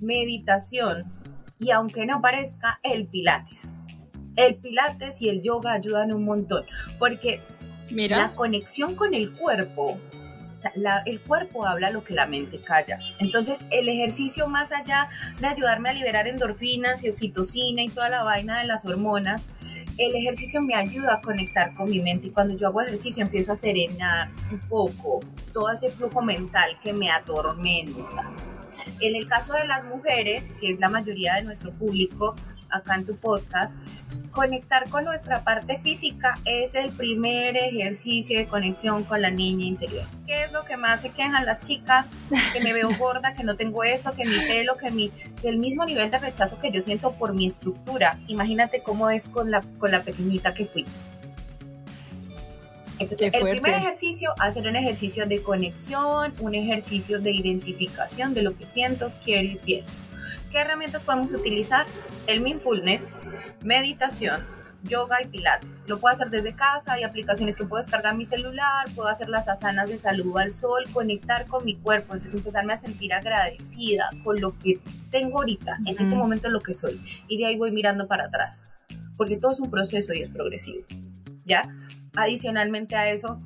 meditación y aunque no parezca, el pilates. El pilates y el yoga ayudan un montón porque Mira. la conexión con el cuerpo, el cuerpo habla lo que la mente calla. Entonces el ejercicio más allá de ayudarme a liberar endorfinas y oxitocina y toda la vaina de las hormonas, el ejercicio me ayuda a conectar con mi mente y cuando yo hago ejercicio empiezo a serenar un poco todo ese flujo mental que me atormenta. En el caso de las mujeres, que es la mayoría de nuestro público acá en tu podcast, conectar con nuestra parte física es el primer ejercicio de conexión con la niña interior. ¿Qué es lo que más se quejan las chicas? Que me veo gorda, que no tengo esto, que mi pelo, que mi que el mismo nivel de rechazo que yo siento por mi estructura. Imagínate cómo es con la con la pequeñita que fui. Entonces, el primer ejercicio, hacer un ejercicio de conexión, un ejercicio de identificación de lo que siento, quiero y pienso. ¿Qué herramientas podemos utilizar? El mindfulness, meditación, yoga y pilates. Lo puedo hacer desde casa, hay aplicaciones que puedo descargar en mi celular, puedo hacer las asanas de salud al sol, conectar con mi cuerpo, empezarme a sentir agradecida con lo que tengo ahorita, en este momento lo que soy. Y de ahí voy mirando para atrás, porque todo es un proceso y es progresivo. Adicionalmente a eso,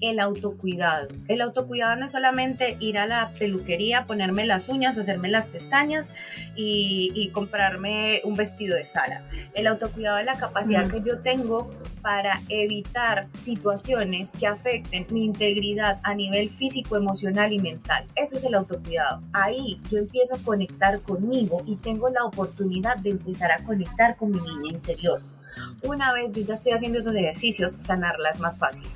el autocuidado. El autocuidado no es solamente ir a la peluquería, ponerme las uñas, hacerme las pestañas y, comprarme un vestido de Sara. El autocuidado es la capacidad que yo tengo para evitar situaciones que afecten mi integridad a nivel físico, emocional y mental. Eso es el autocuidado. Ahí yo empiezo a conectar conmigo y tengo la oportunidad de empezar a conectar con mi niña interior. Una vez yo ya estoy haciendo esos ejercicios, sanarla es más fácil.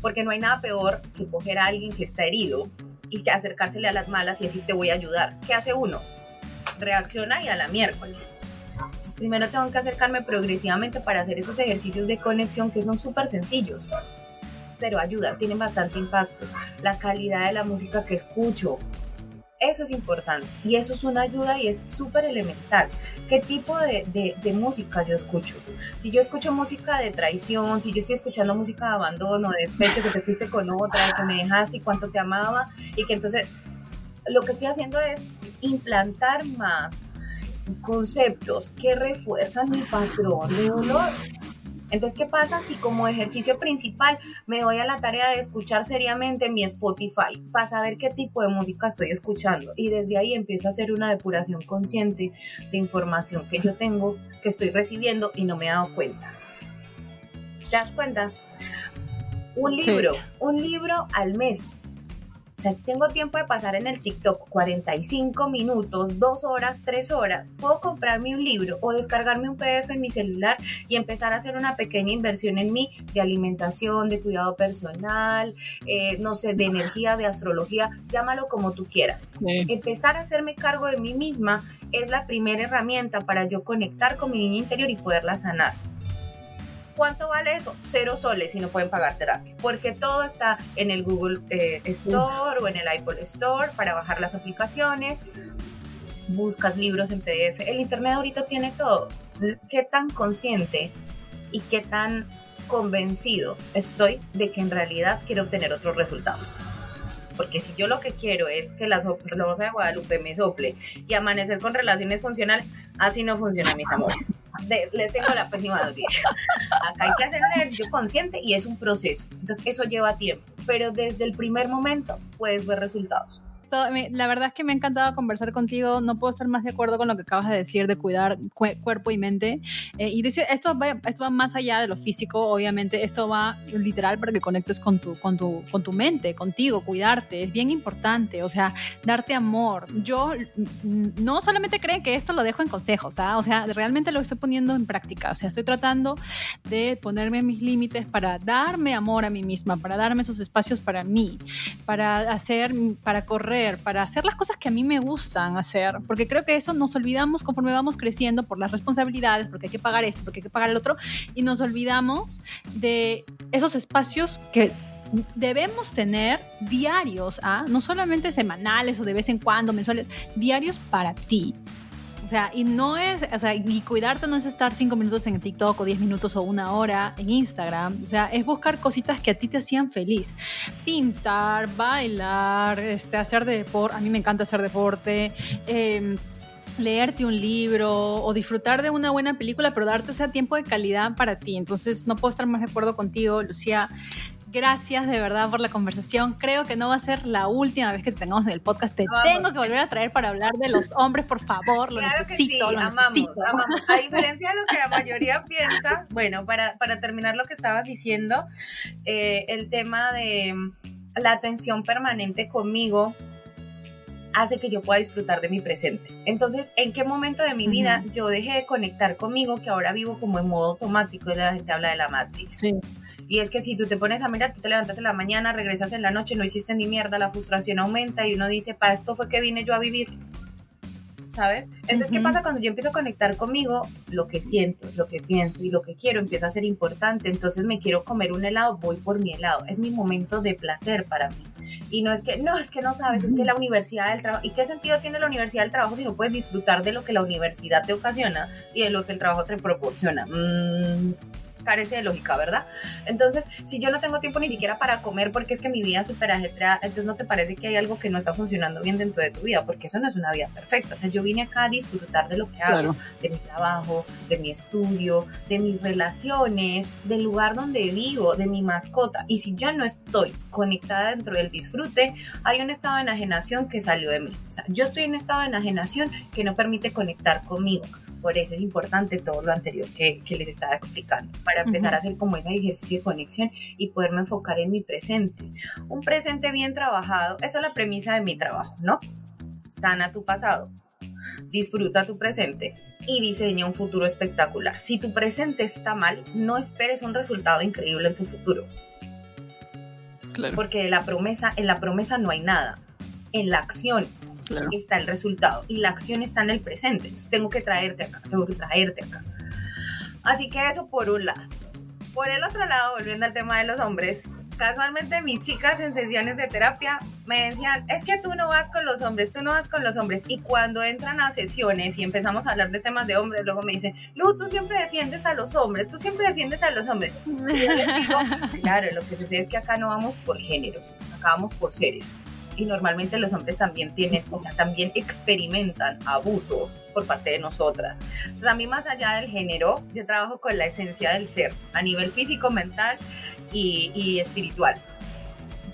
Porque no hay nada peor que coger a alguien que está herido y que acercársele a las malas y decir te voy a ayudar. ¿Qué hace uno? Reacciona y a la miércoles. primero tengo que acercarme progresivamente para hacer esos ejercicios de conexión que son súper sencillos, pero ayudan, tienen bastante impacto. La calidad de la música que escucho, eso es importante y eso es una ayuda y es súper elemental. ¿Qué tipo de, de, música yo escucho? Si yo escucho música de traición, si yo estoy escuchando música de abandono, de despecho, que te fuiste con otra, que me dejaste y cuánto te amaba y que entonces lo que estoy haciendo es implantar más conceptos que refuerzan mi patrón de dolor entonces, ¿qué pasa si como ejercicio principal me doy a la tarea de escuchar seriamente mi Spotify para saber qué tipo de música estoy escuchando? Y desde ahí empiezo a hacer una depuración consciente de información que yo tengo, que estoy recibiendo y no me he dado cuenta. ¿Te das cuenta? Un libro, un libro al mes o sea, si tengo tiempo de pasar en el TikTok 45 minutos, 2 horas, 3 horas, puedo comprarme un libro o descargarme un PDF en mi celular y empezar a hacer una pequeña inversión en mí de alimentación, de cuidado personal, eh, no sé, de energía, de astrología, llámalo como tú quieras. Empezar a hacerme cargo de mí misma es la primera herramienta para yo conectar con mi niña interior y poderla sanar. ¿Cuánto vale eso? Cero soles y no pueden pagar terapia, porque todo está en el Google eh, Store o en el Apple Store para bajar las aplicaciones. Buscas libros en PDF. El Internet ahorita tiene todo. Entonces, ¿qué tan consciente y qué tan convencido estoy de que en realidad quiero obtener otros resultados? Porque si yo lo que quiero es que la rosa de Guadalupe me sople y amanecer con relaciones funcionales, así no funciona, mis amores les tengo la pésima noticia. Acá hay que hacer un ejercicio consciente y es un proceso. Entonces eso lleva tiempo, pero desde el primer momento puedes ver resultados la verdad es que me ha encantado conversar contigo. No puedo estar más de acuerdo con lo que acabas de decir de cuidar cuerpo y mente. Eh, y decir, esto va, esto va más allá de lo físico, obviamente. Esto va literal para que conectes con tu, con tu, con tu mente, contigo, cuidarte. Es bien importante, o sea, darte amor. Yo no solamente creen que esto lo dejo en consejos, ¿ah? o sea, realmente lo estoy poniendo en práctica. O sea, estoy tratando de ponerme mis límites para darme amor a mí misma, para darme esos espacios para mí, para hacer, para correr para hacer las cosas que a mí me gustan hacer, porque creo que eso nos olvidamos conforme vamos creciendo por las responsabilidades, porque hay que pagar esto, porque hay que pagar el otro, y nos olvidamos de esos espacios que debemos tener diarios, ¿ah? no solamente semanales o de vez en cuando, mensuales, diarios para ti. O sea, y no es, o sea, y cuidarte no es estar cinco minutos en TikTok o diez minutos o una hora en Instagram. O sea, es buscar cositas que a ti te hacían feliz. Pintar, bailar, este, hacer deporte. A mí me encanta hacer deporte. Em, leerte un libro o disfrutar de una buena película, pero darte ese tiempo de calidad para ti. Entonces, no puedo estar más de acuerdo contigo, Lucía. Gracias de verdad por la conversación. Creo que no va a ser la última vez que te tengamos en el podcast. Te tengo que volver a traer para hablar de los hombres, por favor. Lo claro necesito. Que sí, amamos, amamos. A diferencia de lo que la mayoría piensa, bueno, para, para terminar lo que estabas diciendo, eh, el tema de la atención permanente conmigo hace que yo pueda disfrutar de mi presente. Entonces, ¿en qué momento de mi vida yo dejé de conectar conmigo que ahora vivo como en modo automático? Y la gente habla de la Matrix. Sí. Y es que si tú te pones a mirar, tú te levantas en la mañana, regresas en la noche, no hiciste ni mierda, la frustración aumenta y uno dice, para esto fue que vine yo a vivir. ¿Sabes? Entonces, ¿qué pasa cuando yo empiezo a conectar conmigo? Lo que siento, lo que pienso y lo que quiero empieza a ser importante. Entonces, me quiero comer un helado, voy por mi helado. Es mi momento de placer para mí. Y no es que, no, es que no sabes, es que la universidad del trabajo, ¿y qué sentido tiene la universidad del trabajo si no puedes disfrutar de lo que la universidad te ocasiona y de lo que el trabajo te proporciona? Mmm carece de lógica, ¿verdad? Entonces, si yo no tengo tiempo ni siquiera para comer porque es que mi vida es súper ajetreada, entonces no te parece que hay algo que no está funcionando bien dentro de tu vida, porque eso no es una vida perfecta. O sea, yo vine acá a disfrutar de lo que hago, de mi trabajo, de mi estudio, de mis relaciones, del lugar donde vivo, de mi mascota. Y si yo no estoy conectada dentro del disfrute, hay un estado de enajenación que salió de mí. O sea, yo estoy en un estado de enajenación que no permite conectar conmigo. Por eso es importante todo lo anterior que, les estaba explicando, para empezar a hacer como ese ejercicio de conexión y poderme enfocar en mi presente. Un presente bien trabajado, esa es la premisa de mi trabajo, ¿no? Sana tu pasado, disfruta tu presente y diseña un futuro espectacular. Si tu presente está mal, no esperes un resultado increíble en tu futuro. Claro. Porque la promesa, en la promesa no hay nada. En la acción está el resultado y la acción está en el presente. Entonces tengo que traerte acá, tengo que traerte acá. Así que eso por un lado. Por el otro lado, volviendo al tema de los hombres, casualmente mis chicas en sesiones de terapia me decían, es que tú no vas con los hombres, tú no vas con los hombres. Y cuando entran a sesiones y empezamos a hablar de temas de hombres, luego me dicen, Lu, tú siempre defiendes a los hombres, tú siempre defiendes a los hombres. Y yo les digo, claro, lo que sucede es que acá no vamos por géneros, acá vamos por seres y normalmente los hombres también tienen, o sea, también experimentan abusos por parte de nosotras. Entonces, a mí más allá del género, yo trabajo con la esencia del ser, a nivel físico, mental y, y espiritual.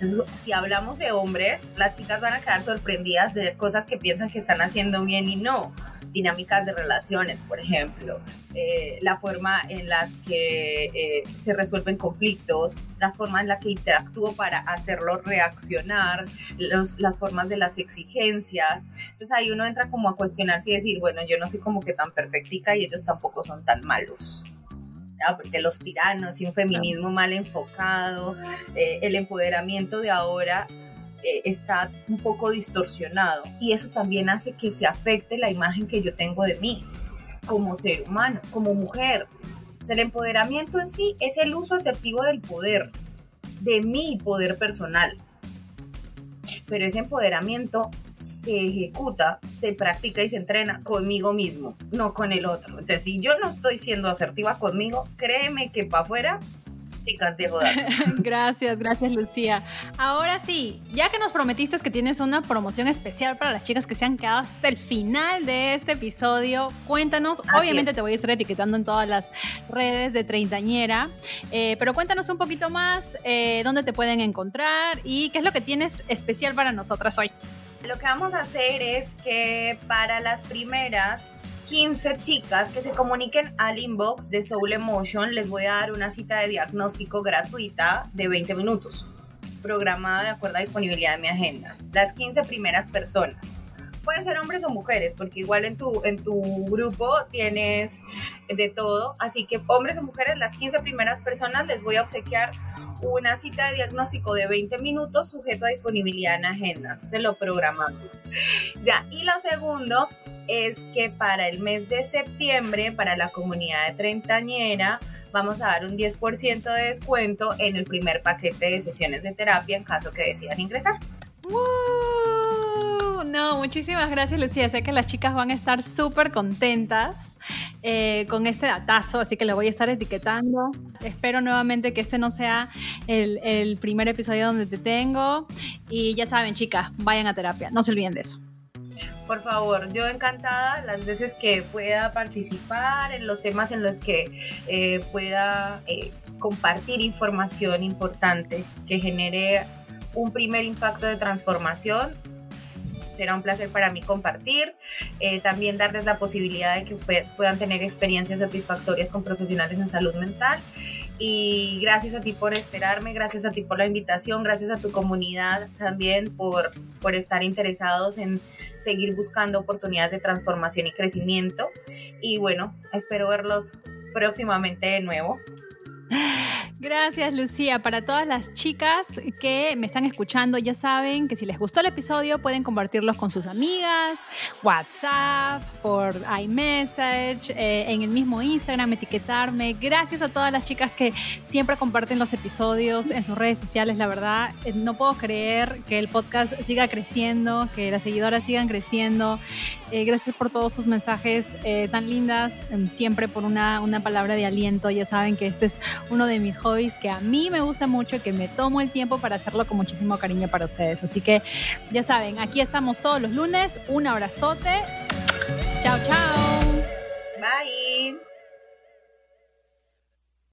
Entonces, si hablamos de hombres, las chicas van a quedar sorprendidas de cosas que piensan que están haciendo bien y no dinámicas de relaciones, por ejemplo, eh, la forma en las que eh, se resuelven conflictos, la forma en la que interactúo para hacerlo reaccionar, las formas de las exigencias. Entonces ahí uno entra como a cuestionarse y decir, bueno, yo no soy como que tan perfectica y ellos tampoco son tan malos. Porque los tiranos y un feminismo mal enfocado, eh, el empoderamiento de ahora eh, está un poco distorsionado y eso también hace que se afecte la imagen que yo tengo de mí como ser humano, como mujer. el empoderamiento en sí es el uso asertivo del poder, de mi poder personal. Pero ese empoderamiento se ejecuta, se practica y se entrena conmigo mismo, no con el otro. Entonces, si yo no estoy siendo asertiva conmigo, créeme que para afuera chicas, dejo gracias, gracias Lucía. Ahora sí, ya que nos prometiste que tienes una promoción especial para las chicas que se han quedado hasta el final de este episodio, cuéntanos, obviamente te voy a estar etiquetando en todas las redes de Treintañera, eh, pero cuéntanos un poquito más eh, dónde te pueden encontrar y qué es lo que tienes especial para nosotras hoy. Lo que vamos a hacer es que para las primeras 15 chicas que se comuniquen al inbox de Soul Emotion, les voy a dar una cita de diagnóstico gratuita de 20 minutos, programada de acuerdo a disponibilidad de mi agenda. Las 15 primeras personas. Pueden ser hombres o mujeres, porque igual en tu, en tu grupo tienes de todo. Así que hombres o mujeres, las 15 primeras personas les voy a obsequiar una cita de diagnóstico de 20 minutos sujeto a disponibilidad en agenda. Se lo programamos. Ya, y lo segundo es que para el mes de septiembre, para la comunidad de treintañera, vamos a dar un 10% de descuento en el primer paquete de sesiones de terapia en caso que decidan ingresar. No, muchísimas gracias Lucía. Sé que las chicas van a estar súper contentas eh, con este datazo, así que lo voy a estar etiquetando. Espero nuevamente que este no sea el, el primer episodio donde te tengo. Y ya saben, chicas, vayan a terapia, no se olviden de eso. Por favor, yo encantada las veces que pueda participar en los temas en los que eh, pueda eh, compartir información importante que genere un primer impacto de transformación será un placer para mí compartir, eh, también darles la posibilidad de que puedan tener experiencias satisfactorias con profesionales en salud mental. Y gracias a ti por esperarme, gracias a ti por la invitación, gracias a tu comunidad también por, por estar interesados en seguir buscando oportunidades de transformación y crecimiento. Y bueno, espero verlos próximamente de nuevo. Gracias, Lucía. Para todas las chicas que me están escuchando, ya saben que si les gustó el episodio, pueden compartirlos con sus amigas, WhatsApp, por iMessage, eh, en el mismo Instagram, etiquetarme. Gracias a todas las chicas que siempre comparten los episodios en sus redes sociales. La verdad, eh, no puedo creer que el podcast siga creciendo, que las seguidoras sigan creciendo. Eh, gracias por todos sus mensajes tan lindas, em, siempre por una, una palabra de aliento. Ya saben que este es uno de mis hobbies que a mí me gusta mucho, que me tomo el tiempo para hacerlo con muchísimo cariño para ustedes. Así que ya saben, aquí estamos todos los lunes. Un abrazote. Chao, chao. Bye.